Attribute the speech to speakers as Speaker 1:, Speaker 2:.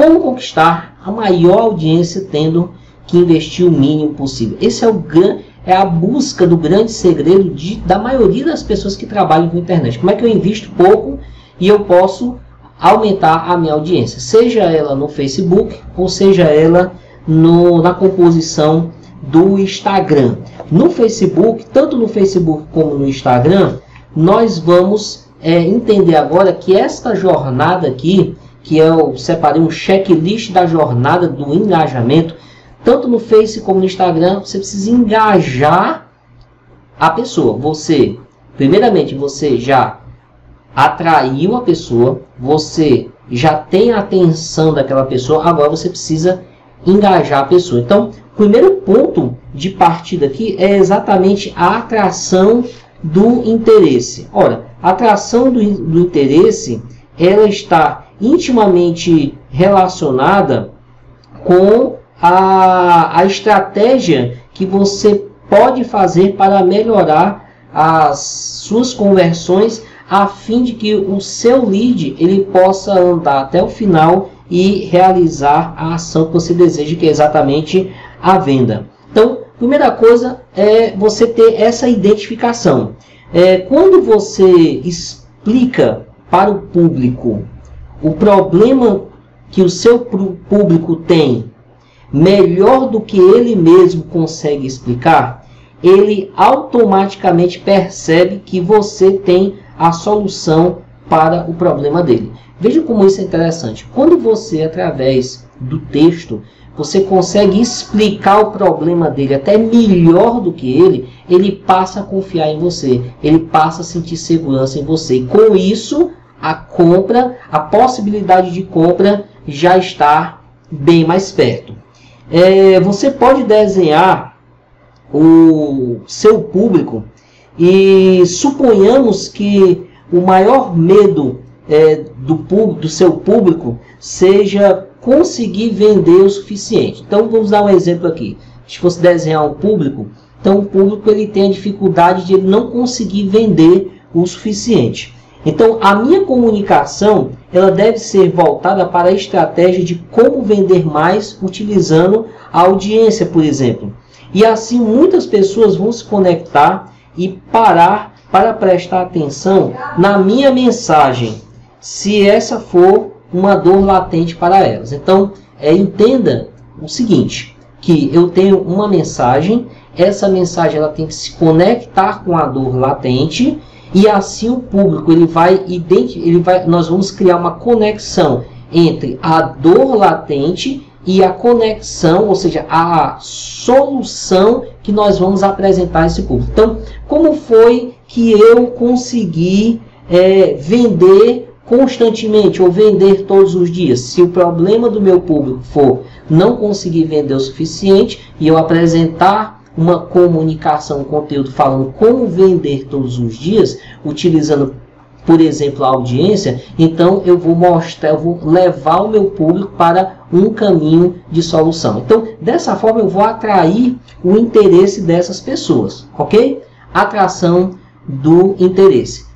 Speaker 1: como conquistar a maior audiência tendo que investir o mínimo possível. Esse é o é a busca do grande segredo de, da maioria das pessoas que trabalham com internet. Como é que eu invisto pouco e eu posso aumentar a minha audiência, seja ela no Facebook ou seja ela no, na composição do Instagram. No Facebook, tanto no Facebook como no Instagram, nós vamos é, entender agora que esta jornada aqui, que eu separei um checklist da jornada do engajamento, tanto no Face como no Instagram, você precisa engajar a pessoa. Você, primeiramente, você já atraiu a pessoa, você já tem a atenção daquela pessoa, agora você precisa engajar a pessoa. Então, o primeiro ponto de partida aqui é exatamente a atração do interesse. Ora, a atração do, do interesse ela está intimamente relacionada com a, a estratégia que você pode fazer para melhorar as suas conversões a fim de que o seu lead ele possa andar até o final e realizar a ação que você deseja, que é exatamente a venda. Então, primeira coisa é você ter essa identificação. É, quando você explica para o público o problema que o seu público tem melhor do que ele mesmo consegue explicar, ele automaticamente percebe que você tem a solução para o problema dele. Veja como isso é interessante. Quando você, através do texto, você consegue explicar o problema dele até melhor do que ele, ele passa a confiar em você, ele passa a sentir segurança em você. E com isso, a compra, a possibilidade de compra já está bem mais perto. É, você pode desenhar o seu público e suponhamos que o maior medo é, do, do seu público seja conseguir vender o suficiente. Então vamos dar um exemplo aqui. Se fosse desenhar um público, então o público ele tem a dificuldade de ele não conseguir vender o suficiente. Então a minha comunicação ela deve ser voltada para a estratégia de como vender mais utilizando a audiência, por exemplo. E assim muitas pessoas vão se conectar e parar para prestar atenção na minha mensagem, se essa for uma dor latente para elas. Então, é, entenda o seguinte, que eu tenho uma mensagem, essa mensagem ela tem que se conectar com a dor latente e assim o público ele vai ele vai nós vamos criar uma conexão entre a dor latente e a conexão, ou seja, a solução que nós vamos apresentar a esse público. Então, como foi que eu consegui é, vender constantemente ou vender todos os dias? Se o problema do meu público for não conseguir vender o suficiente e eu apresentar uma comunicação, um conteúdo falando como vender todos os dias, utilizando por exemplo, a audiência, então eu vou mostrar, eu vou levar o meu público para um caminho de solução. Então, dessa forma eu vou atrair o interesse dessas pessoas, ok? Atração do interesse.